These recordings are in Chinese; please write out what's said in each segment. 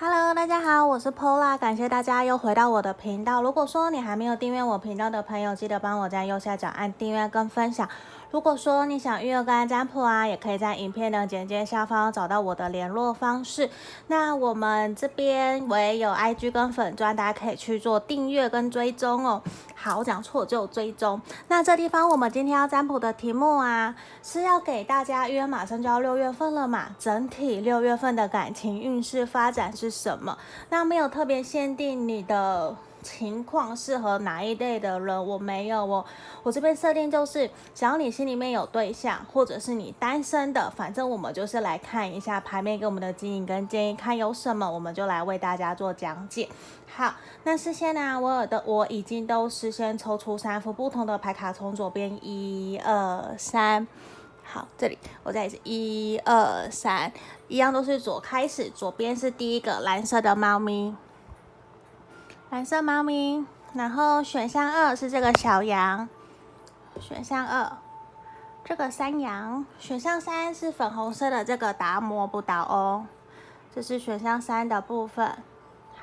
Hello，大家好，我是 Pola，感谢大家又回到我的频道。如果说你还没有订阅我频道的朋友，记得帮我在右下角按订阅跟分享。如果说你想预约个案占卜啊，也可以在影片的简介下方找到我的联络方式。那我们这边我也有 IG 跟粉专，大家可以去做订阅跟追踪哦。好，我讲错就追踪。那这地方我们今天要占卜的题目啊，是要给大家，约马上就要六月份了嘛，整体六月份的感情运势发展是什么？那没有特别限定你的。情况适合哪一类的人？我没有哦，我这边设定就是，只要你心里面有对象，或者是你单身的，反正我们就是来看一下牌面给我们的指引跟建议，看有什么，我们就来为大家做讲解。好，那事先呢，我有的我已经都事先抽出三副不同的牌卡，从左边一二三，好，这里我再一次一二三，一样都是左开始，左边是第一个蓝色的猫咪。蓝色猫咪，然后选项二是这个小羊，选项二这个山羊，选项三是粉红色的这个达摩不倒翁，这是选项三的部分。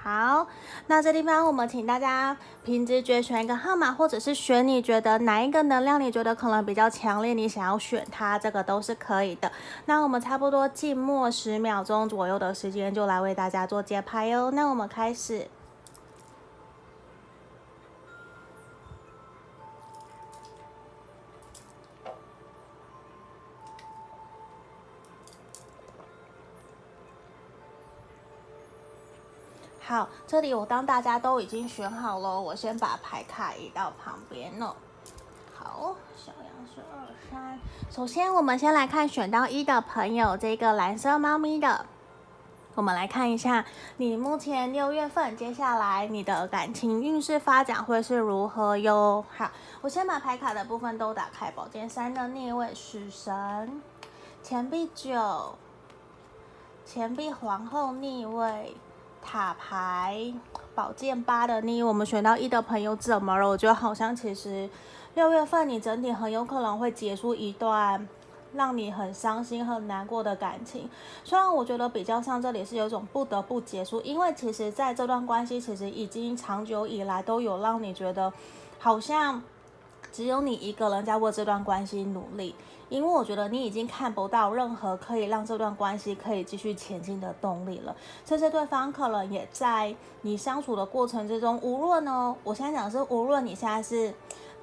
好，那这地方我们请大家凭直觉选一个号码，或者是选你觉得哪一个能量你觉得可能比较强烈，你想要选它，这个都是可以的。那我们差不多静默十秒钟左右的时间，就来为大家做解牌哟。那我们开始。好，这里我当大家都已经选好了，我先把牌卡移到旁边了。好，小羊是二三。首先，我们先来看选到一的朋友，这个蓝色猫咪的。我们来看一下，你目前六月份接下来你的感情运势发展会是如何哟？好，我先把牌卡的部分都打开。宝剑三的逆位，死神，钱币九，钱币皇后逆位。塔牌宝剑八的你，我们选到一的朋友怎么了？我觉得好像其实六月份你整体很有可能会结束一段让你很伤心、很难过的感情。虽然我觉得比较像这里是有一种不得不结束，因为其实在这段关系其实已经长久以来都有让你觉得好像只有你一个人在为这段关系努力。因为我觉得你已经看不到任何可以让这段关系可以继续前进的动力了，甚至对方可能也在你相处的过程之中，无论呢，我现在讲的是无论你现在是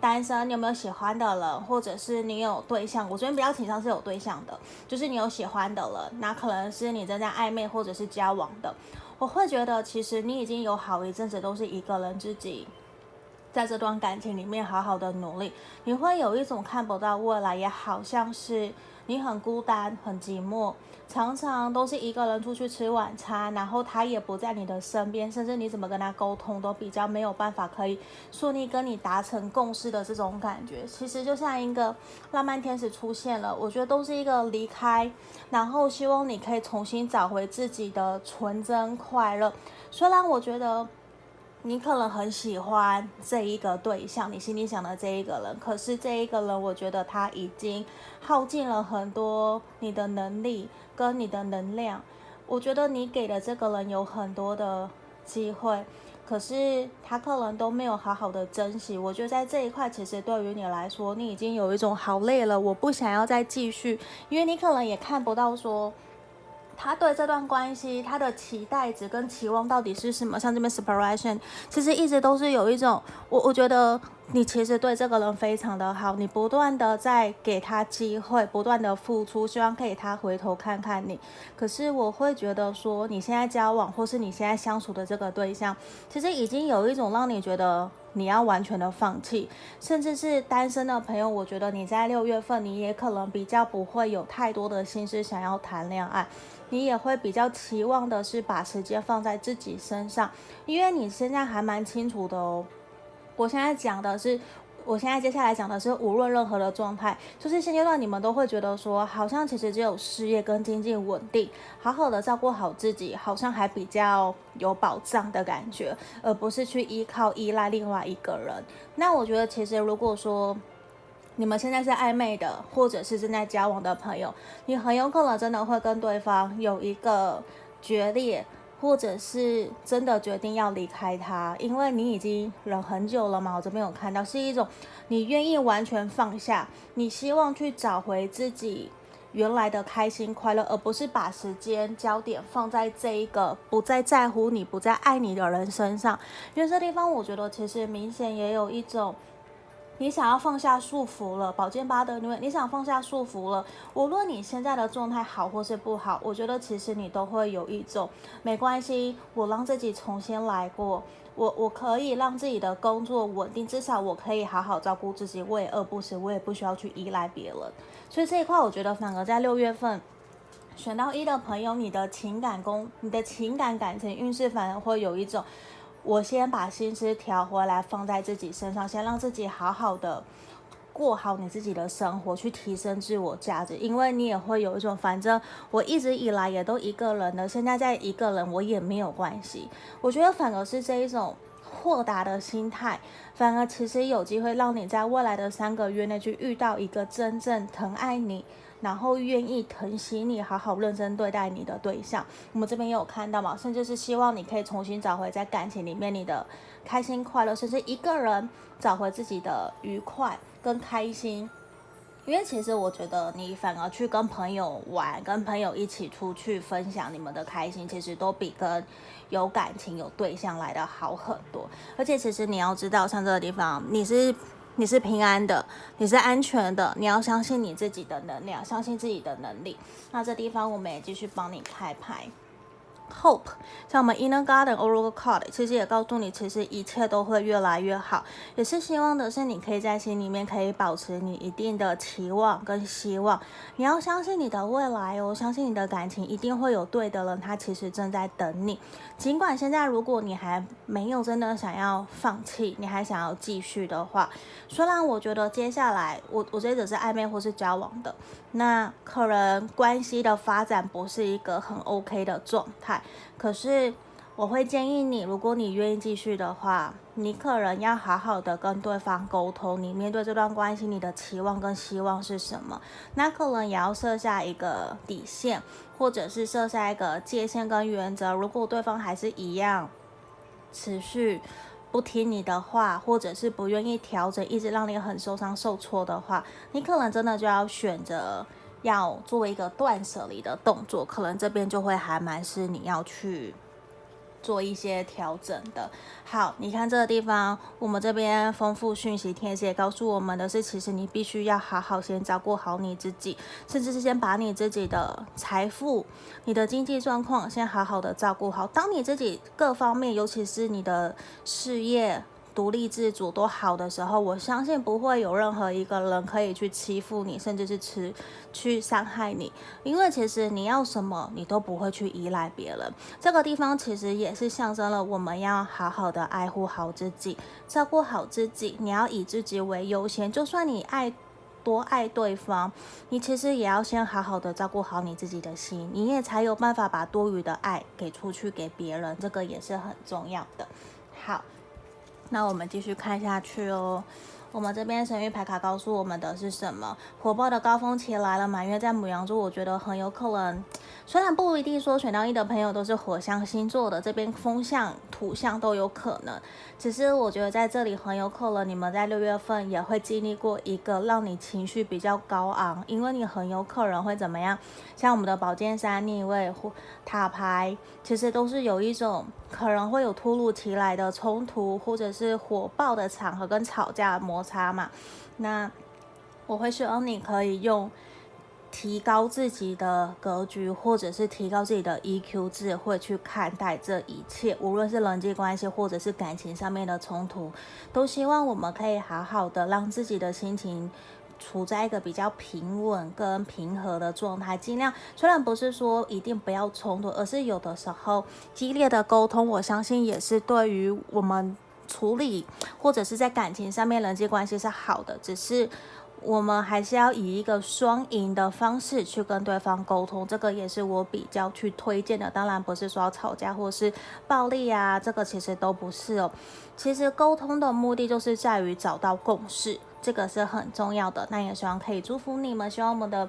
单身，你有没有喜欢的人，或者是你有对象，我这边比较倾向是有对象的，就是你有喜欢的人，那可能是你正在暧昧或者是交往的，我会觉得其实你已经有好一阵子都是一个人自己。在这段感情里面，好好的努力，你会有一种看不到未来，也好像是你很孤单、很寂寞，常常都是一个人出去吃晚餐，然后他也不在你的身边，甚至你怎么跟他沟通都比较没有办法可以顺利跟你达成共识的这种感觉。其实就像一个浪漫天使出现了，我觉得都是一个离开，然后希望你可以重新找回自己的纯真快乐。虽然我觉得。你可能很喜欢这一个对象，你心里想的这一个人，可是这一个人，我觉得他已经耗尽了很多你的能力跟你的能量。我觉得你给的这个人有很多的机会，可是他可能都没有好好的珍惜。我觉得在这一块，其实对于你来说，你已经有一种好累了，我不想要再继续，因为你可能也看不到说。他对这段关系，他的期待值跟期望到底是什么？像这边 separation，其实一直都是有一种，我我觉得你其实对这个人非常的好，你不断的在给他机会，不断的付出，希望可以他回头看看你。可是我会觉得说，你现在交往或是你现在相处的这个对象，其实已经有一种让你觉得你要完全的放弃，甚至是单身的朋友，我觉得你在六月份你也可能比较不会有太多的心思想要谈恋爱。你也会比较期望的是把时间放在自己身上，因为你现在还蛮清楚的哦。我现在讲的是，我现在接下来讲的是，无论任何的状态，就是现阶段你们都会觉得说，好像其实只有事业跟经济稳定，好好的照顾好自己，好像还比较有保障的感觉，而不是去依靠依赖另外一个人。那我觉得，其实如果说，你们现在是暧昧的，或者是正在交往的朋友，你很有可能真的会跟对方有一个决裂，或者是真的决定要离开他，因为你已经忍很久了嘛。我这边有看到是一种你愿意完全放下，你希望去找回自己原来的开心快乐，而不是把时间焦点放在这一个不再在乎你、不再爱你的人身上。因为这地方我觉得其实明显也有一种。你想要放下束缚了，宝剑八的女，你想放下束缚了。无论你现在的状态好或是不好，我觉得其实你都会有一种没关系，我让自己重新来过，我我可以让自己的工作稳定，至少我可以好好照顾自己，我也饿不死，我也不需要去依赖别人。所以这一块，我觉得反而在六月份选到一的朋友，你的情感宫，你的情感感情运势反而会有一种。我先把心思调回来，放在自己身上，先让自己好好的过好你自己的生活，去提升自我价值。因为你也会有一种，反正我一直以来也都一个人的，现在再一个人我也没有关系。我觉得反而是这一种豁达的心态，反而其实有机会让你在未来的三个月内去遇到一个真正疼爱你。然后愿意疼惜你，好好认真对待你的对象，我们这边也有看到嘛，甚至是希望你可以重新找回在感情里面你的开心快乐，甚至一个人找回自己的愉快跟开心。因为其实我觉得你反而去跟朋友玩，跟朋友一起出去分享你们的开心，其实都比跟有感情有对象来的好很多。而且其实你要知道，像这个地方你是。你是平安的，你是安全的，你要相信你自己的能量，相信自己的能力。那这地方我们也继续帮你开牌。Hope，像我们 Inner Garden Oracle Card，其实也告诉你，其实一切都会越来越好。也是希望的是，你可以在心里面可以保持你一定的期望跟希望。你要相信你的未来哦，相信你的感情一定会有对的人，他其实正在等你。尽管现在如果你还没有真的想要放弃，你还想要继续的话，虽然我觉得接下来我我这只是暧昧或是交往的，那可能关系的发展不是一个很 OK 的状态。可是，我会建议你，如果你愿意继续的话，你可能要好好的跟对方沟通，你面对这段关系，你的期望跟希望是什么？那可能也要设下一个底线，或者是设下一个界限跟原则。如果对方还是一样持续不听你的话，或者是不愿意调整，一直让你很受伤受挫的话，你可能真的就要选择。要做一个断舍离的动作，可能这边就会还蛮是你要去做一些调整的。好，你看这个地方，我们这边丰富讯息天蝎告诉我们的是，其实你必须要好好先照顾好你自己，甚至是先把你自己的财富、你的经济状况先好好的照顾好。当你自己各方面，尤其是你的事业。独立自主都好的时候，我相信不会有任何一个人可以去欺负你，甚至是吃去伤害你。因为其实你要什么，你都不会去依赖别人。这个地方其实也是象征了我们要好好的爱护好自己，照顾好自己。你要以自己为优先，就算你爱多爱对方，你其实也要先好好的照顾好你自己的心，你也才有办法把多余的爱给出去给别人。这个也是很重要的。好。那我们继续看下去哦。我们这边神諭牌卡告诉我们的是什么？火爆的高峰期来了，满月在母羊座，我觉得很有可能。虽然不一定说选到一的朋友都是火象星座的，这边风象、土象都有可能。只是我觉得在这里很有可能，你们在六月份也会经历过一个让你情绪比较高昂，因为你很有可能会怎么样？像我们的宝剑三逆位或塔牌，其实都是有一种可能会有突如其来的冲突，或者是火爆的场合跟吵架摩擦嘛。那我会希望你可以用。提高自己的格局，或者是提高自己的 EQ 智慧去看待这一切，无论是人际关系或者是感情上面的冲突，都希望我们可以好好的让自己的心情处在一个比较平稳跟平和的状态。尽量，虽然不是说一定不要冲突，而是有的时候激烈的沟通，我相信也是对于我们处理或者是在感情上面人际关系是好的，只是。我们还是要以一个双赢的方式去跟对方沟通，这个也是我比较去推荐的。当然不是说要吵架或是暴力啊，这个其实都不是哦。其实沟通的目的就是在于找到共识，这个是很重要的。那也希望可以祝福你们，希望我们的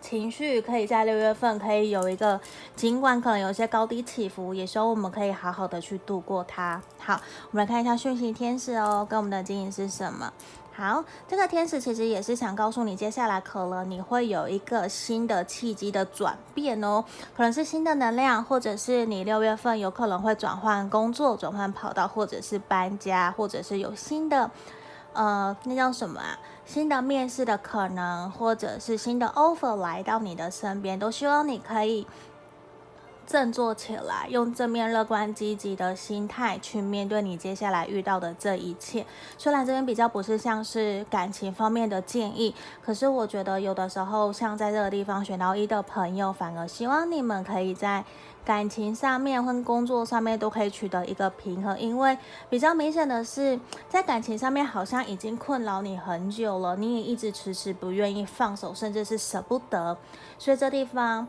情绪可以在六月份可以有一个，尽管可能有些高低起伏，也希望我们可以好好的去度过它。好，我们来看一下讯息天使哦，跟我们的指引是什么？好，这个天使其实也是想告诉你，接下来可能你会有一个新的契机的转变哦，可能是新的能量，或者是你六月份有可能会转换工作、转换跑道，或者是搬家，或者是有新的，呃，那叫什么啊？新的面试的可能，或者是新的 offer 来到你的身边，都希望你可以。振作起来，用正面、乐观、积极的心态去面对你接下来遇到的这一切。虽然这边比较不是像是感情方面的建议，可是我觉得有的时候，像在这个地方选到一的朋友，反而希望你们可以在感情上面或工作上面都可以取得一个平衡。因为比较明显的是，在感情上面好像已经困扰你很久了，你也一直迟迟不愿意放手，甚至是舍不得。所以这地方。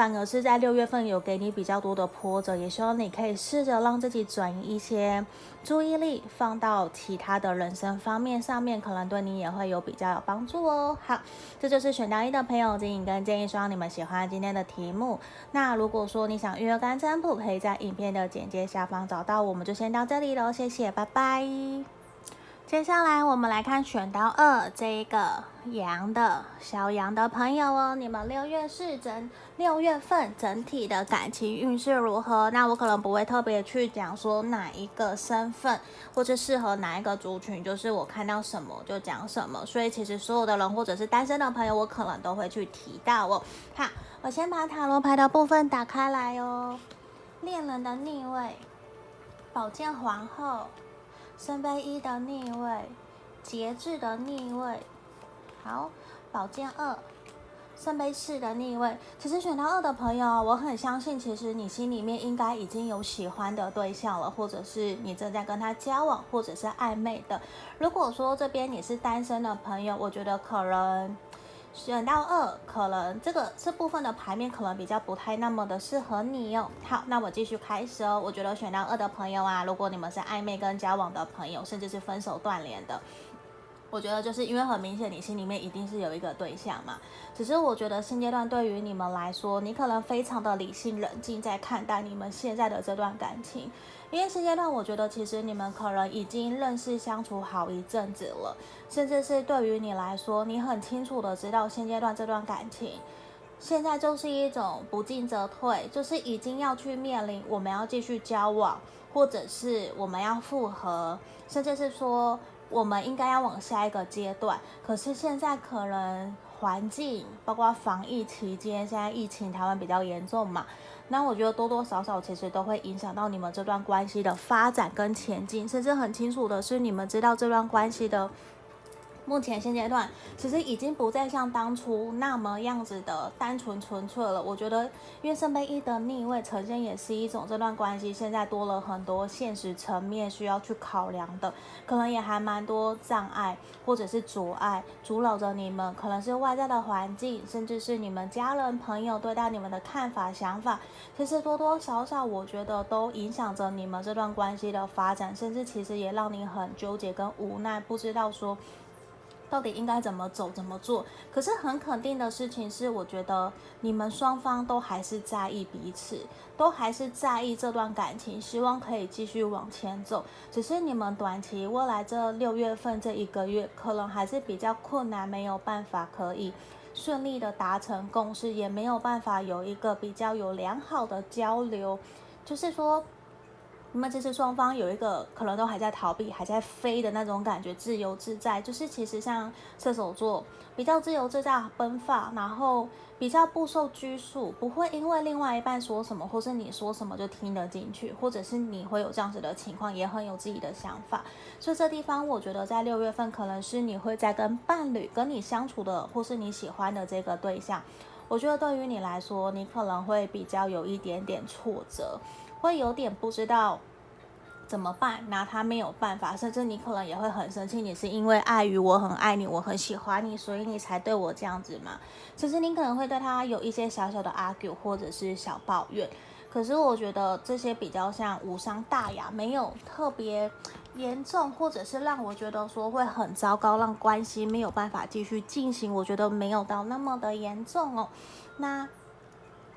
反而是在六月份有给你比较多的波折，也希望你可以试着让自己转移一些注意力，放到其他的人生方面上面，可能对你也会有比较有帮助哦。好，这就是选到一的朋友指引跟建议，希望你们喜欢今天的题目。那如果说你想预约干占卜，可以在影片的简介下方找到我们，就先到这里喽，谢谢，拜拜。接下来我们来看选到二这一个羊的小羊的朋友哦，你们六月是整六月份整体的感情运势如何？那我可能不会特别去讲说哪一个身份或者适合哪一个族群，就是我看到什么就讲什么。所以其实所有的人或者是单身的朋友，我可能都会去提到哦。好，我先把塔罗牌的部分打开来哦。恋人的逆位，宝剑皇后。圣杯一的逆位，节制的逆位，好，宝剑二，圣杯四的逆位。其实选到二的朋友，我很相信，其实你心里面应该已经有喜欢的对象了，或者是你正在跟他交往，或者是暧昧的。如果说这边你是单身的朋友，我觉得可能。选到二，可能这个这部分的牌面可能比较不太那么的适合你哦。好，那我继续开始哦。我觉得选到二的朋友啊，如果你们是暧昧跟交往的朋友，甚至是分手断联的，我觉得就是因为很明显你心里面一定是有一个对象嘛。只是我觉得现阶段对于你们来说，你可能非常的理性冷静在看待你们现在的这段感情。因为现阶段，我觉得其实你们可能已经认识相处好一阵子了，甚至是对于你来说，你很清楚的知道现阶段这段感情，现在就是一种不进则退，就是已经要去面临我们要继续交往，或者是我们要复合，甚至是说我们应该要往下一个阶段。可是现在可能环境，包括防疫期间，现在疫情台湾比较严重嘛。那我觉得多多少少其实都会影响到你们这段关系的发展跟前进，甚至很清楚的是，你们知道这段关系的。目前现阶段其实已经不再像当初那么样子的单纯纯粹了。我觉得，因为圣杯一的逆位呈现也是一种这段关系现在多了很多现实层面需要去考量的，可能也还蛮多障碍或者是阻碍阻扰着你们，可能是外在的环境，甚至是你们家人朋友对待你们的看法想法，其实多多少少我觉得都影响着你们这段关系的发展，甚至其实也让你很纠结跟无奈，不知道说。到底应该怎么走，怎么做？可是很肯定的事情是，我觉得你们双方都还是在意彼此，都还是在意这段感情，希望可以继续往前走。只是你们短期未来这六月份这一个月，可能还是比较困难，没有办法可以顺利的达成共识，也没有办法有一个比较有良好的交流，就是说。那么其实双方有一个可能都还在逃避、还在飞的那种感觉，自由自在。就是其实像射手座比较自由自在、奔放，然后比较不受拘束，不会因为另外一半说什么或是你说什么就听得进去，或者是你会有这样子的情况，也很有自己的想法。所以这地方我觉得在六月份可能是你会在跟伴侣、跟你相处的或是你喜欢的这个对象，我觉得对于你来说，你可能会比较有一点点挫折。会有点不知道怎么办，拿他没有办法，甚至你可能也会很生气。你是因为碍于我很爱你，我很喜欢你，所以你才对我这样子嘛？其实你可能会对他有一些小小的 argue 或者是小抱怨。可是我觉得这些比较像无伤大雅，没有特别严重，或者是让我觉得说会很糟糕，让关系没有办法继续进行。我觉得没有到那么的严重哦。那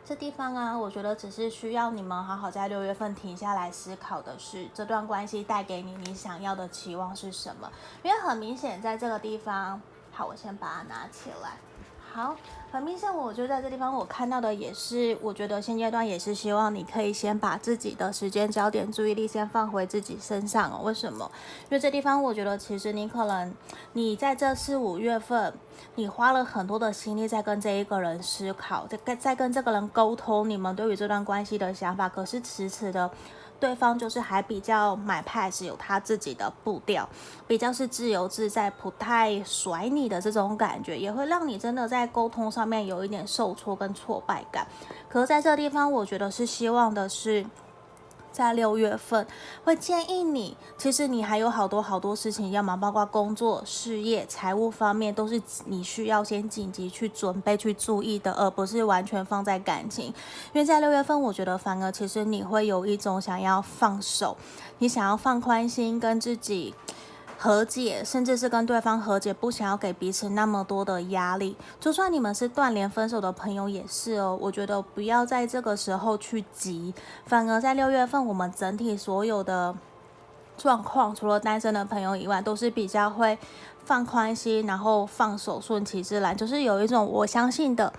这地方啊，我觉得只是需要你们好好在六月份停下来思考的是，这段关系带给你你想要的期望是什么？因为很明显在这个地方，好，我先把它拿起来。好，很明显，我就在这地方，我看到的也是，我觉得现阶段也是希望你可以先把自己的时间焦点、注意力先放回自己身上哦。为什么？因为这地方，我觉得其实你可能，你在这四五月份，你花了很多的心力在跟这一个人思考，在跟在跟这个人沟通，你们对于这段关系的想法，可是迟迟的。对方就是还比较买派，是有他自己的步调，比较是自由自在，不太甩你的这种感觉，也会让你真的在沟通上面有一点受挫跟挫败感。可是在这个地方，我觉得是希望的是。在六月份，会建议你，其实你还有好多好多事情要忙，包括工作、事业、财务方面，都是你需要先紧急去准备、去注意的，而不是完全放在感情。因为在六月份，我觉得反而其实你会有一种想要放手，你想要放宽心，跟自己。和解，甚至是跟对方和解，不想要给彼此那么多的压力。就算你们是断联分手的朋友，也是哦。我觉得不要在这个时候去急，反而在六月份，我们整体所有的状况，除了单身的朋友以外，都是比较会放宽心，然后放手，顺其自然。就是有一种我相信的，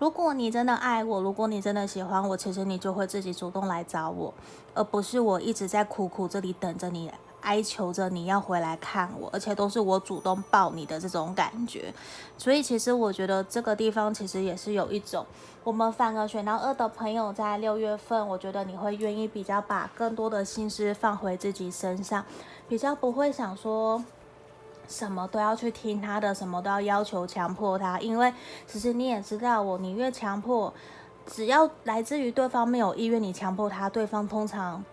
如果你真的爱我，如果你真的喜欢我，其实你就会自己主动来找我，而不是我一直在苦苦这里等着你。哀求着你要回来看我，而且都是我主动抱你的这种感觉，所以其实我觉得这个地方其实也是有一种，我们反而选到二的朋友在六月份，我觉得你会愿意比较把更多的心思放回自己身上，比较不会想说什么都要去听他的，什么都要要求强迫他，因为其实你也知道我，你越强迫，只要来自于对方没有意愿，你强迫他，对方通常。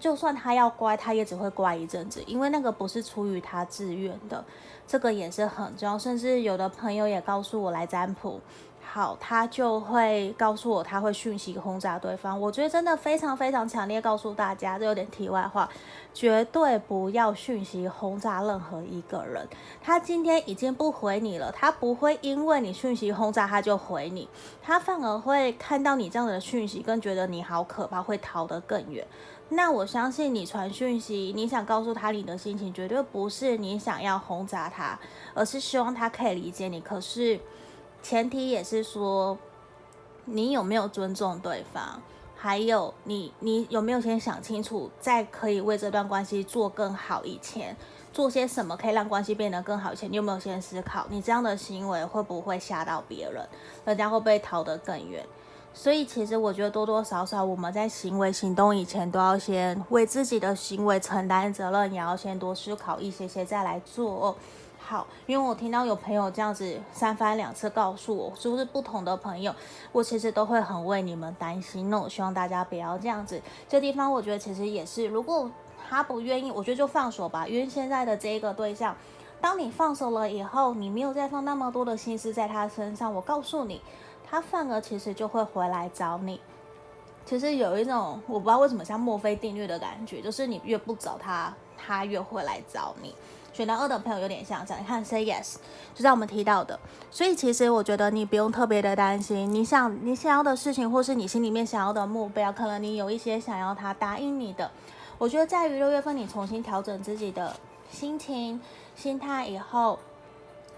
就算他要乖，他也只会乖一阵子，因为那个不是出于他自愿的，这个也是很重要。甚至有的朋友也告诉我来占卜，好，他就会告诉我他会讯息轰炸对方。我觉得真的非常非常强烈，告诉大家，这有点题外话，绝对不要讯息轰炸任何一个人。他今天已经不回你了，他不会因为你讯息轰炸他就回你，他反而会看到你这样的讯息，更觉得你好可怕，会逃得更远。那我相信你传讯息，你想告诉他你的心情，绝对不是你想要轰炸他，而是希望他可以理解你。可是前提也是说，你有没有尊重对方，还有你你有没有先想清楚，在可以为这段关系做更好以前，做些什么可以让关系变得更好以前，你有没有先思考，你这样的行为会不会吓到别人，人家会不会逃得更远？所以，其实我觉得多多少少，我们在行为行动以前，都要先为自己的行为承担责任，也要先多思考一些些再来做哦。好，因为我听到有朋友这样子三番两次告诉我，是不是不同的朋友，我其实都会很为你们担心。那我希望大家不要这样子。这地方我觉得其实也是，如果他不愿意，我觉得就放手吧。因为现在的这一个对象，当你放手了以后，你没有再放那么多的心思在他身上，我告诉你。他反而其实就会回来找你。其实有一种我不知道为什么像墨菲定律的感觉，就是你越不找他，他越会来找你。选到二的朋友有点像这样，你看 say yes，就像我们提到的。所以其实我觉得你不用特别的担心，你想你想要的事情，或是你心里面想要的目标，可能你有一些想要他答应你的。我觉得在于六月份你重新调整自己的心情、心态以后，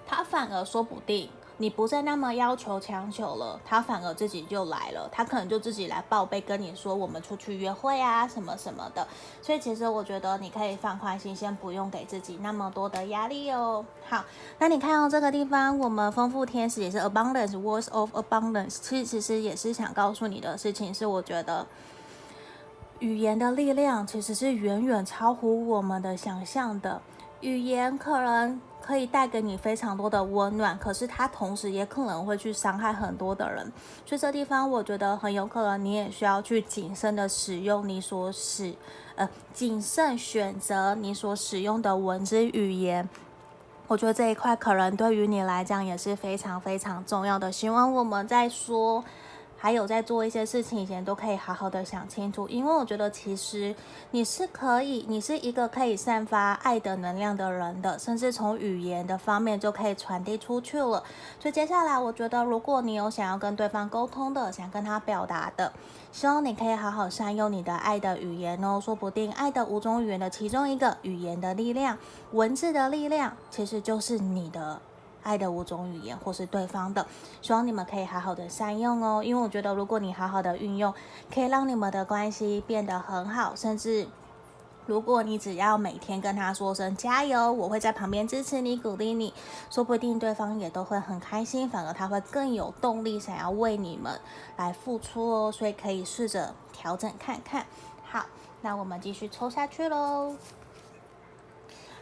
他反而说不定。你不再那么要求强求了，他反而自己就来了，他可能就自己来报备跟你说，我们出去约会啊什么什么的。所以其实我觉得你可以放宽心，先不用给自己那么多的压力哦。好，那你看到这个地方，我们丰富天使也是 abundance，words of abundance，其实其实也是想告诉你的事情是，我觉得语言的力量其实是远远超乎我们的想象的，语言可能。可以带给你非常多的温暖，可是它同时也可能会去伤害很多的人。所以这地方我觉得很有可能你也需要去谨慎的使用你所使，呃，谨慎选择你所使用的文字语言。我觉得这一块可能对于你来讲也是非常非常重要的。希望我们在说还有在做一些事情以前，都可以好好的想清楚，因为我觉得其实你是可以，你是一个可以散发爱的能量的人的，甚至从语言的方面就可以传递出去了。所以接下来，我觉得如果你有想要跟对方沟通的，想跟他表达的，希望你可以好好善用你的爱的语言哦，说不定爱的五种语言的其中一个语言的力量，文字的力量，其实就是你的。爱的五种语言，或是对方的，希望你们可以好好的善用哦。因为我觉得，如果你好好的运用，可以让你们的关系变得很好。甚至，如果你只要每天跟他说声加油，我会在旁边支持你、鼓励你，说不定对方也都会很开心，反而他会更有动力想要为你们来付出哦。所以可以试着调整看看。好，那我们继续抽下去喽。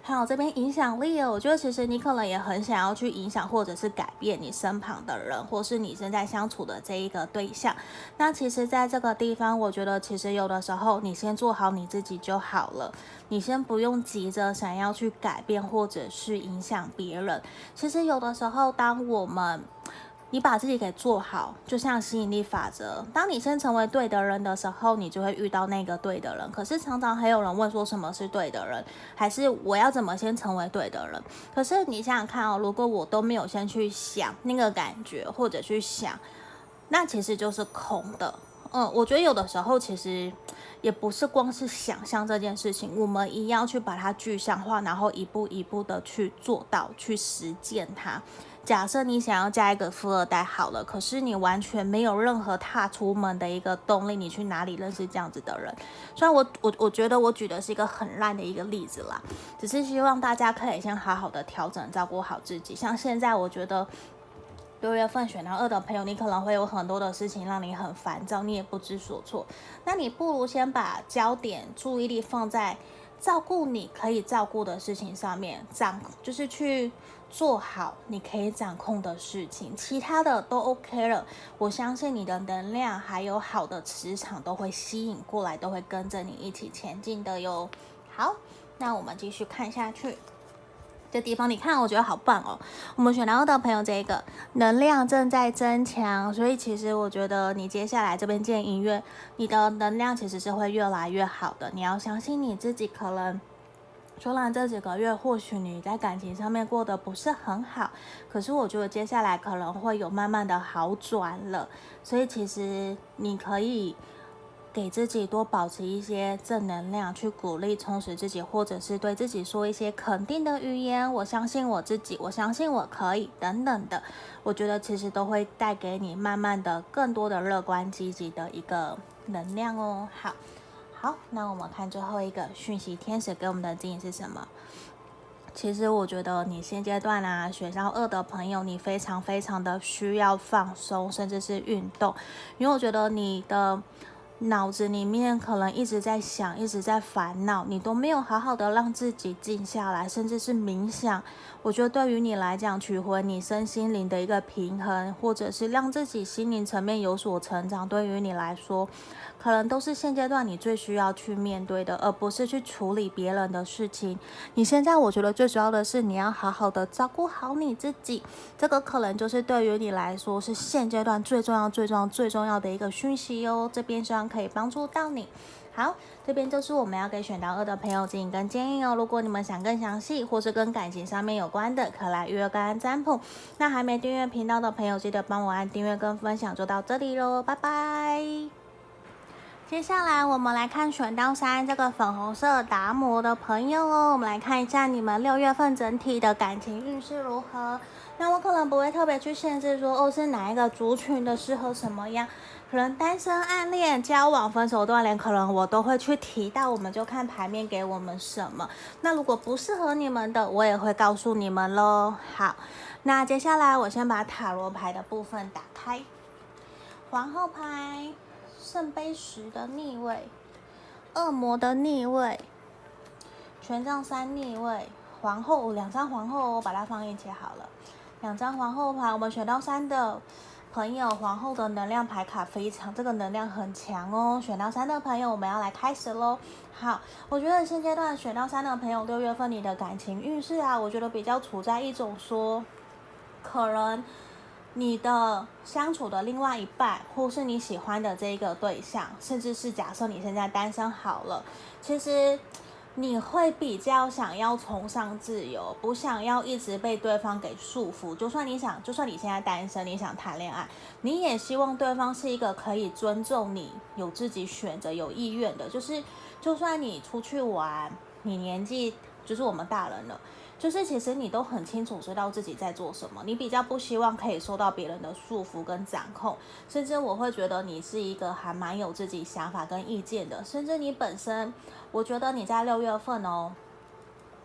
好，这边影响力哦，我觉得其实你可能也很想要去影响或者是改变你身旁的人，或是你正在相处的这一个对象。那其实，在这个地方，我觉得其实有的时候，你先做好你自己就好了，你先不用急着想要去改变或者是影响别人。其实有的时候，当我们你把自己给做好，就像吸引力法则。当你先成为对的人的时候，你就会遇到那个对的人。可是常常还有人问说，什么是对的人？还是我要怎么先成为对的人？可是你想想看哦，如果我都没有先去想那个感觉，或者去想，那其实就是空的。嗯，我觉得有的时候其实也不是光是想象这件事情，我们一定要去把它具象化，然后一步一步的去做到，去实践它。假设你想要嫁一个富二代好了，可是你完全没有任何踏出门的一个动力，你去哪里认识这样子的人？虽然我我我觉得我举的是一个很烂的一个例子啦，只是希望大家可以先好好的调整，照顾好自己。像现在我觉得六月份选到二的朋友，你可能会有很多的事情让你很烦躁，你也不知所措。那你不如先把焦点、注意力放在照顾你可以照顾的事情上面，掌就是去。做好你可以掌控的事情，其他的都 OK 了。我相信你的能量还有好的磁场都会吸引过来，都会跟着你一起前进的哟。好，那我们继续看下去。这地方你看，我觉得好棒哦。我们选到的朋友，这个能量正在增强，所以其实我觉得你接下来这边见音乐，你的能量其实是会越来越好的。你要相信你自己，可能。虽然这几个月或许你在感情上面过得不是很好，可是我觉得接下来可能会有慢慢的好转了。所以其实你可以给自己多保持一些正能量，去鼓励、充实自己，或者是对自己说一些肯定的语言。我相信我自己，我相信我可以，等等的。我觉得其实都会带给你慢慢的更多的乐观、积极的一个能量哦。好。好，那我们看最后一个讯息，天使给我们的指引是什么？其实我觉得你现阶段啊，选到二的朋友，你非常非常的需要放松，甚至是运动，因为我觉得你的脑子里面可能一直在想，一直在烦恼，你都没有好好的让自己静下来，甚至是冥想。我觉得对于你来讲，取回你身心灵的一个平衡，或者是让自己心灵层面有所成长，对于你来说。可能都是现阶段你最需要去面对的，而不是去处理别人的事情。你现在我觉得最主要的是你要好好的照顾好你自己，这个可能就是对于你来说是现阶段最重要、最重要、最重要的一个讯息哦。这边希望可以帮助到你。好，这边就是我们要给选到二的朋友指引跟建议哦。如果你们想更详细或是跟感情上面有关的，可来预约个案占卜。那还没订阅频道的朋友，记得帮我按订阅跟分享。就到这里喽，拜拜。接下来我们来看选到三这个粉红色达摩的朋友哦，我们来看一下你们六月份整体的感情运势如何。那我可能不会特别去限制说哦是哪一个族群的适合什么样，可能单身、暗恋、交往、分手、断联，可能我都会去提到，我们就看牌面给我们什么。那如果不适合你们的，我也会告诉你们喽。好，那接下来我先把塔罗牌的部分打开，皇后牌。圣杯十的逆位，恶魔的逆位，权杖三逆位，皇后两张皇后，我把它放一起好了。两张皇后牌，我们选到三的朋友，皇后的能量牌卡非常，这个能量很强哦。选到三的朋友，我们要来开始喽。好，我觉得现阶段选到三的朋友，六月份你的感情运势啊，我觉得比较处在一种说，可能。你的相处的另外一半，或是你喜欢的这一个对象，甚至是假设你现在单身好了，其实你会比较想要崇尚自由，不想要一直被对方给束缚。就算你想，就算你现在单身，你想谈恋爱，你也希望对方是一个可以尊重你、有自己选择、有意愿的。就是，就算你出去玩，你年纪就是我们大人了。就是其实你都很清楚知道自己在做什么，你比较不希望可以受到别人的束缚跟掌控，甚至我会觉得你是一个还蛮有自己想法跟意见的，甚至你本身，我觉得你在六月份哦。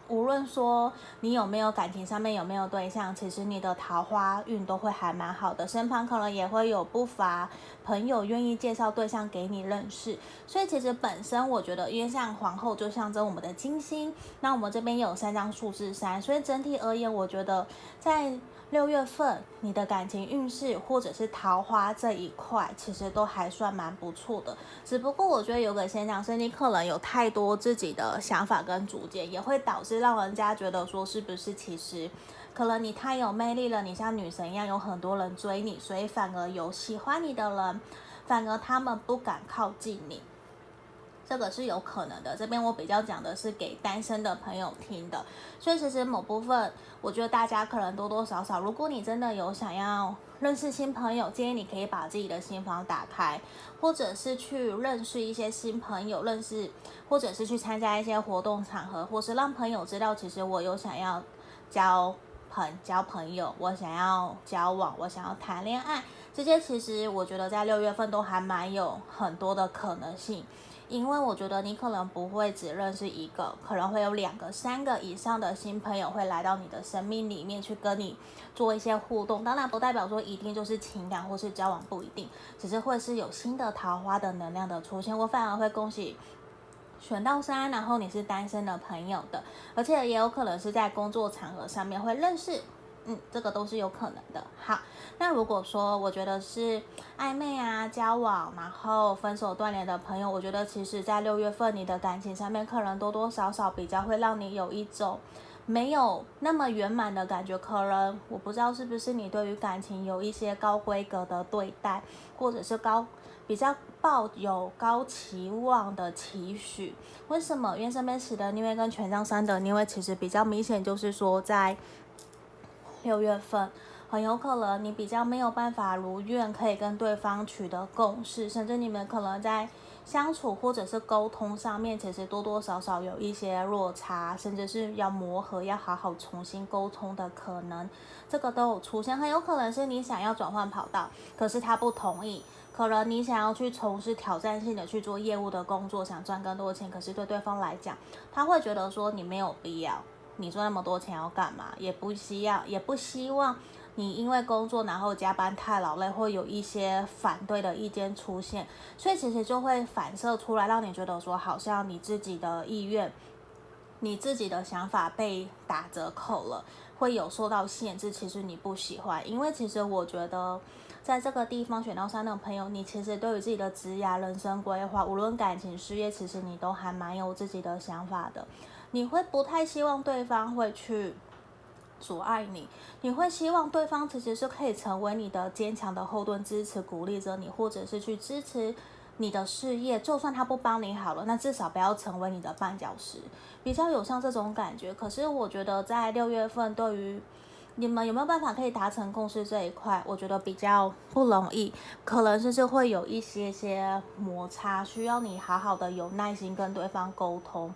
无论说你有没有感情上面有没有对象，其实你的桃花运都会还蛮好的，身旁可能也会有不乏朋友愿意介绍对象给你认识。所以其实本身我觉得，因为像皇后就象征我们的金星，那我们这边有三张数字三，所以整体而言，我觉得在。六月份你的感情运势或者是桃花这一块，其实都还算蛮不错的。只不过我觉得有个现象是，你可能有太多自己的想法跟主见，也会导致让人家觉得说是不是其实可能你太有魅力了，你像女神一样有很多人追你，所以反而有喜欢你的人，反而他们不敢靠近你。这个是有可能的。这边我比较讲的是给单身的朋友听的，所以其实某部分，我觉得大家可能多多少少，如果你真的有想要认识新朋友，建议你可以把自己的心房打开，或者是去认识一些新朋友，认识，或者是去参加一些活动场合，或是让朋友知道，其实我有想要交朋交朋友，我想要交往，我想要谈恋爱，这些其实我觉得在六月份都还蛮有很多的可能性。因为我觉得你可能不会只认识一个，可能会有两个、三个以上的新朋友会来到你的生命里面去跟你做一些互动。当然不代表说一定就是情感或是交往，不一定，只是会是有新的桃花的能量的出现。我反而会恭喜选到三，然后你是单身的朋友的，而且也有可能是在工作场合上面会认识。嗯，这个都是有可能的。好，那如果说我觉得是暧昧啊、交往，然后分手断联的朋友，我觉得其实在六月份你的感情上面，可能多多少少比较会让你有一种没有那么圆满的感觉。可能我不知道是不是你对于感情有一些高规格的对待，或者是高比较抱有高期望的期许。为什么？因为身边十的逆位跟权杖三的逆位，其实比较明显，就是说在。六月份很有可能你比较没有办法如愿，可以跟对方取得共识，甚至你们可能在相处或者是沟通上面，其实多多少少有一些落差，甚至是要磨合，要好好重新沟通的可能，这个都有出现。很有可能是你想要转换跑道，可是他不同意；可能你想要去从事挑战性的去做业务的工作，想赚更多钱，可是对对方来讲，他会觉得说你没有必要。你赚那么多钱要干嘛？也不需要，也不希望你因为工作然后加班太劳累，会有一些反对的意见出现，所以其实就会反射出来，让你觉得说好像你自己的意愿、你自己的想法被打折扣了，会有受到限制。其实你不喜欢，因为其实我觉得在这个地方选到三的朋友，你其实对于自己的职业、人生规划，无论感情、事业，其实你都还蛮有自己的想法的。你会不太希望对方会去阻碍你，你会希望对方其实是可以成为你的坚强的后盾，支持鼓励着你，或者是去支持你的事业。就算他不帮你好了，那至少不要成为你的绊脚石，比较有像这种感觉。可是我觉得在六月份，对于你们有没有办法可以达成共识这一块，我觉得比较不容易，可能就是会有一些些摩擦，需要你好好的有耐心跟对方沟通。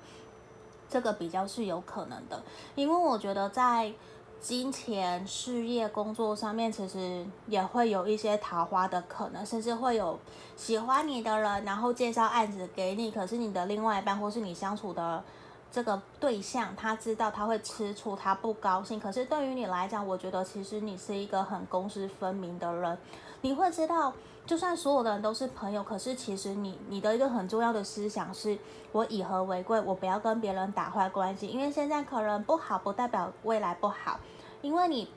这个比较是有可能的，因为我觉得在金钱、事业、工作上面，其实也会有一些桃花的可能，甚至会有喜欢你的人，然后介绍案子给你。可是你的另外一半或是你相处的这个对象，他知道他会吃醋，他不高兴。可是对于你来讲，我觉得其实你是一个很公私分明的人，你会知道。就算所有的人都是朋友，可是其实你你的一个很重要的思想是，我以和为贵，我不要跟别人打坏关系，因为现在可能不好，不代表未来不好。因为你，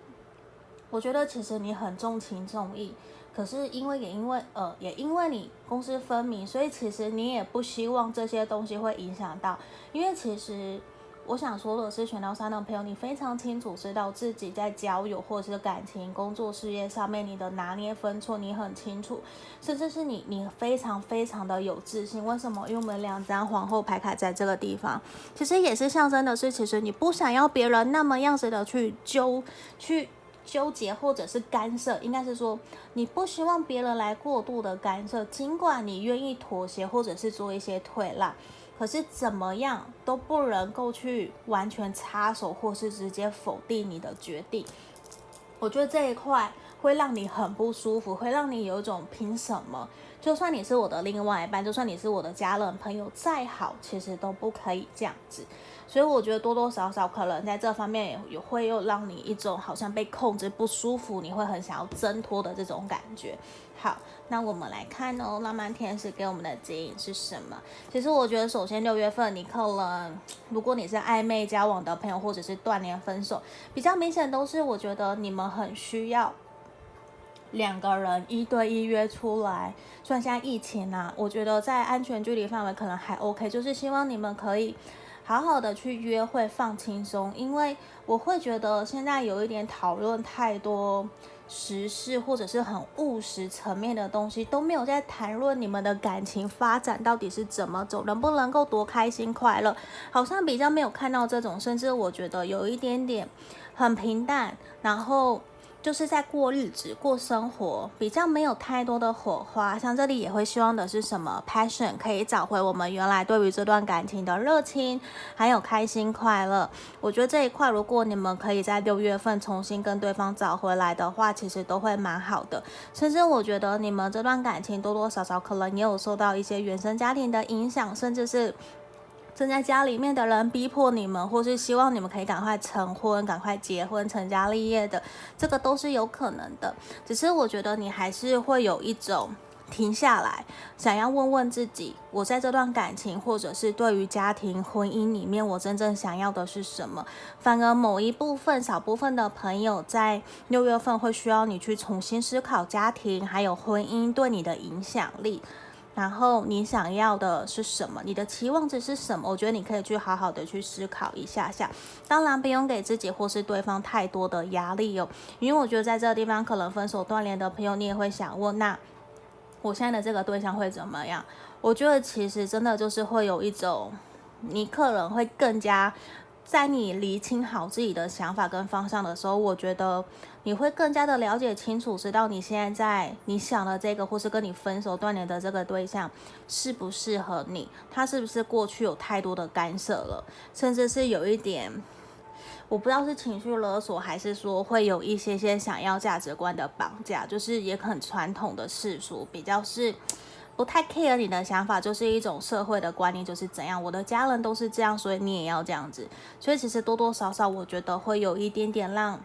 我觉得其实你很重情重义，可是因为也因为呃也因为你公私分明，所以其实你也不希望这些东西会影响到，因为其实。我想说的是，选到三的朋友，你非常清楚知道自己在交友或者是感情、工作、事业上面你的拿捏分寸，你很清楚，甚至是你你非常非常的有自信。为什么？因为我们两张皇后牌卡在这个地方，其实也是象征的是，其实你不想要别人那么样子的去纠去纠结或者是干涉，应该是说你不希望别人来过度的干涉，尽管你愿意妥协或者是做一些退让。可是怎么样都不能够去完全插手，或是直接否定你的决定。我觉得这一块会让你很不舒服，会让你有一种凭什么？就算你是我的另外一半，就算你是我的家人朋友再好，其实都不可以这样子。所以我觉得多多少少可能在这方面也会又让你一种好像被控制不舒服，你会很想要挣脱的这种感觉。好，那我们来看哦，浪漫天使给我们的指引是什么？其实我觉得，首先六月份你可能，如果你是暧昧交往的朋友，或者是断联分手，比较明显都是我觉得你们很需要两个人一对一约出来。虽然现在疫情啊，我觉得在安全距离范围可能还 OK，就是希望你们可以。好好的去约会，放轻松，因为我会觉得现在有一点讨论太多时事或者是很务实层面的东西，都没有在谈论你们的感情发展到底是怎么走，能不能够多开心快乐，好像比较没有看到这种，甚至我觉得有一点点很平淡，然后。就是在过日子、过生活，比较没有太多的火花。像这里也会希望的是什么？Passion 可以找回我们原来对于这段感情的热情，还有开心快乐。我觉得这一块，如果你们可以在六月份重新跟对方找回来的话，其实都会蛮好的。甚至我觉得你们这段感情多多少少可能也有受到一些原生家庭的影响，甚至是。正在家里面的人逼迫你们，或是希望你们可以赶快成婚、赶快结婚、成家立业的，这个都是有可能的。只是我觉得你还是会有一种停下来，想要问问自己：我在这段感情，或者是对于家庭、婚姻里面，我真正想要的是什么？反而某一部分、少部分的朋友在六月份会需要你去重新思考家庭还有婚姻对你的影响力。然后你想要的是什么？你的期望值是什么？我觉得你可以去好好的去思考一下下。当然不用给自己或是对方太多的压力哦，因为我觉得在这个地方可能分手断联的朋友，你也会想问：那我现在的这个对象会怎么样？我觉得其实真的就是会有一种，你可能会更加。在你厘清好自己的想法跟方向的时候，我觉得你会更加的了解清楚，知道你现在在你想的这个，或是跟你分手断联的这个对象适不适合你，他是不是过去有太多的干涉了，甚至是有一点，我不知道是情绪勒索，还是说会有一些些想要价值观的绑架，就是也很传统的世俗，比较是。不太 care 你的想法，就是一种社会的观念，就是怎样，我的家人都是这样，所以你也要这样子。所以其实多多少少，我觉得会有一点点让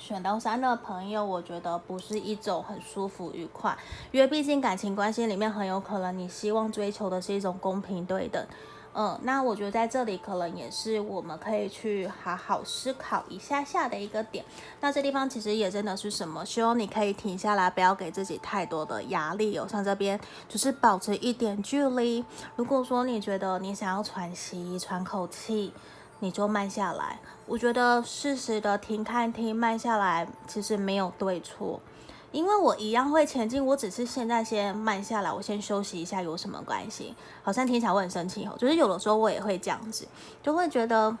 选到三的朋友，我觉得不是一种很舒服愉快，因为毕竟感情关系里面很有可能你希望追求的是一种公平对等。嗯，那我觉得在这里可能也是我们可以去好好思考一下下的一个点。那这地方其实也真的是什么？希望你可以停下来，不要给自己太多的压力哦。像这边就是保持一点距离。如果说你觉得你想要喘息、喘口气，你就慢下来。我觉得适时的停、看、听，慢下来，其实没有对错。因为我一样会前进，我只是现在先慢下来，我先休息一下，有什么关系？好像听起来我很生气哦，就是有的时候我也会这样子，就会觉得。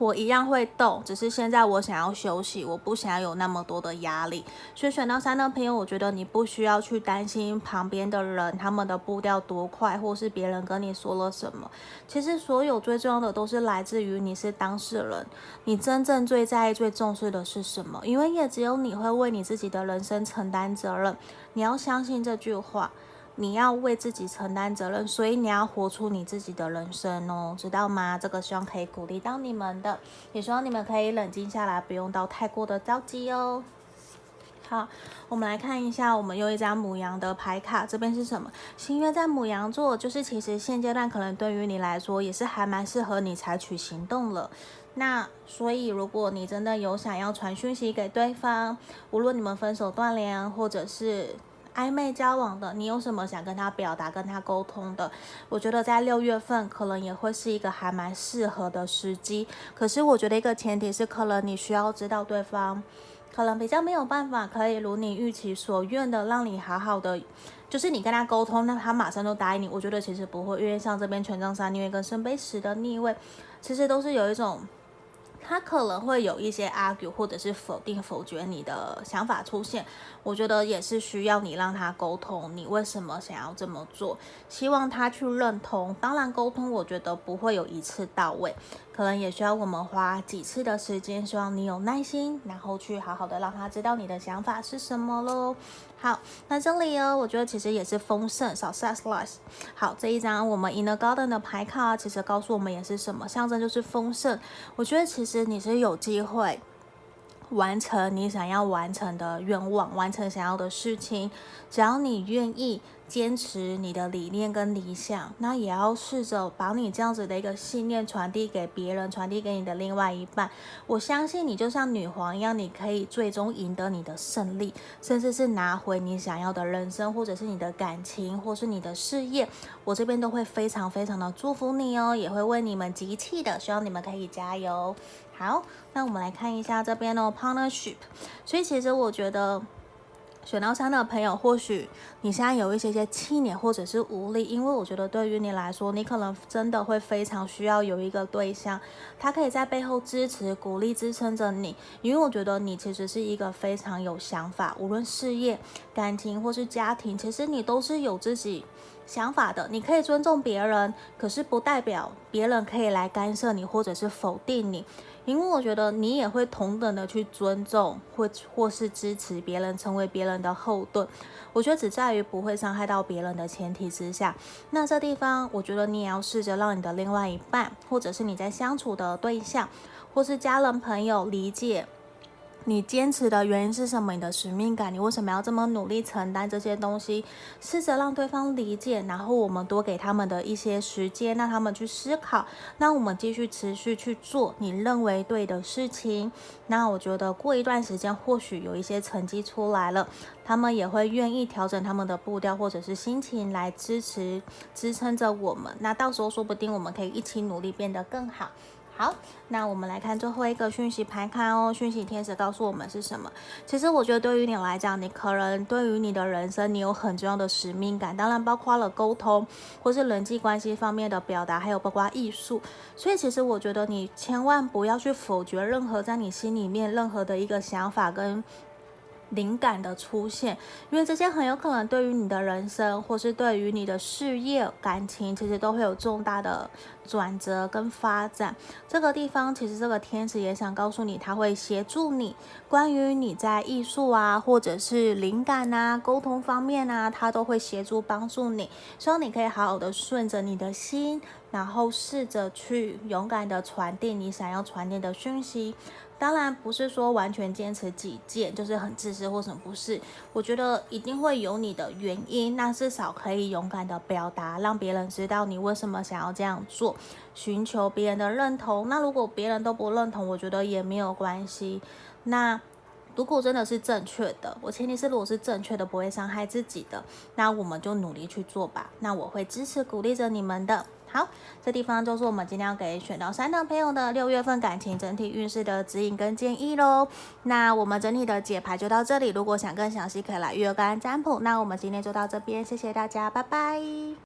我一样会动，只是现在我想要休息，我不想要有那么多的压力。所以选到三的朋友，我觉得你不需要去担心旁边的人他们的步调多快，或是别人跟你说了什么。其实所有最重要的都是来自于你是当事人，你真正最在意、最重视的是什么？因为也只有你会为你自己的人生承担责任。你要相信这句话。你要为自己承担责任，所以你要活出你自己的人生哦，知道吗？这个希望可以鼓励到你们的，也希望你们可以冷静下来，不用到太过的着急哦。好，我们来看一下，我们又一张母羊的牌卡，这边是什么？新月在母羊座，就是其实现阶段可能对于你来说也是还蛮适合你采取行动了。那所以，如果你真的有想要传讯息给对方，无论你们分手断联，或者是。暧昧交往的，你有什么想跟他表达、跟他沟通的？我觉得在六月份可能也会是一个还蛮适合的时机。可是我觉得一个前提是，可能你需要知道对方可能比较没有办法可以如你预期所愿的让你好好的，就是你跟他沟通，那他马上就答应你。我觉得其实不会，因为像这边权杖三逆位跟圣杯十的逆位，其实都是有一种。他可能会有一些 argue 或者是否定、否决你的想法出现，我觉得也是需要你让他沟通，你为什么想要这么做，希望他去认同。当然，沟通我觉得不会有一次到位，可能也需要我们花几次的时间，希望你有耐心，然后去好好的让他知道你的想法是什么喽。好，那这里哦，我觉得其实也是丰盛，success。好，这一张我们 Inner Garden 的牌卡，其实告诉我们也是什么，象征就是丰盛。我觉得其实你是有机会。完成你想要完成的愿望，完成想要的事情，只要你愿意坚持你的理念跟理想，那也要试着把你这样子的一个信念传递给别人，传递给你的另外一半。我相信你就像女皇一样，你可以最终赢得你的胜利，甚至是拿回你想要的人生，或者是你的感情，或是你的事业。我这边都会非常非常的祝福你哦，也会为你们集气的，希望你们可以加油。好，那我们来看一下这边的 partnership。所以其实我觉得选到三的朋友，或许你现在有一些些气馁或者是无力，因为我觉得对于你来说，你可能真的会非常需要有一个对象，他可以在背后支持、鼓励、支撑着你。因为我觉得你其实是一个非常有想法，无论事业、感情或是家庭，其实你都是有自己。想法的，你可以尊重别人，可是不代表别人可以来干涉你或者是否定你，因为我觉得你也会同等的去尊重或或是支持别人，成为别人的后盾。我觉得只在于不会伤害到别人的前提之下。那这地方，我觉得你也要试着让你的另外一半，或者是你在相处的对象，或是家人朋友理解。你坚持的原因是什么？你的使命感，你为什么要这么努力承担这些东西？试着让对方理解，然后我们多给他们的一些时间，让他们去思考。那我们继续持续去做你认为对的事情。那我觉得过一段时间，或许有一些成绩出来了，他们也会愿意调整他们的步调或者是心情来支持、支撑着我们。那到时候说不定我们可以一起努力变得更好。好，那我们来看最后一个讯息排看哦。讯息天使告诉我们是什么？其实我觉得对于你来讲，你可能对于你的人生，你有很重要的使命感，当然包括了沟通或是人际关系方面的表达，还有包括艺术。所以其实我觉得你千万不要去否决任何在你心里面任何的一个想法跟。灵感的出现，因为这些很有可能对于你的人生，或是对于你的事业、感情，其实都会有重大的转折跟发展。这个地方，其实这个天使也想告诉你，他会协助你，关于你在艺术啊，或者是灵感啊、沟通方面啊，他都会协助帮助你。希望你可以好好的顺着你的心，然后试着去勇敢的传递你想要传递的讯息。当然不是说完全坚持己见，就是很自私或什么，不是。我觉得一定会有你的原因，那至少可以勇敢的表达，让别人知道你为什么想要这样做，寻求别人的认同。那如果别人都不认同，我觉得也没有关系。那如果真的是正确的，我前提是如果是正确的，不会伤害自己的，那我们就努力去做吧。那我会支持鼓励着你们的。好，这地方就是我们今天要给选到三的朋友的六月份感情整体运势的指引跟建议喽。那我们整体的解牌就到这里，如果想更详细，可以来预约个案占卜。那我们今天就到这边，谢谢大家，拜拜。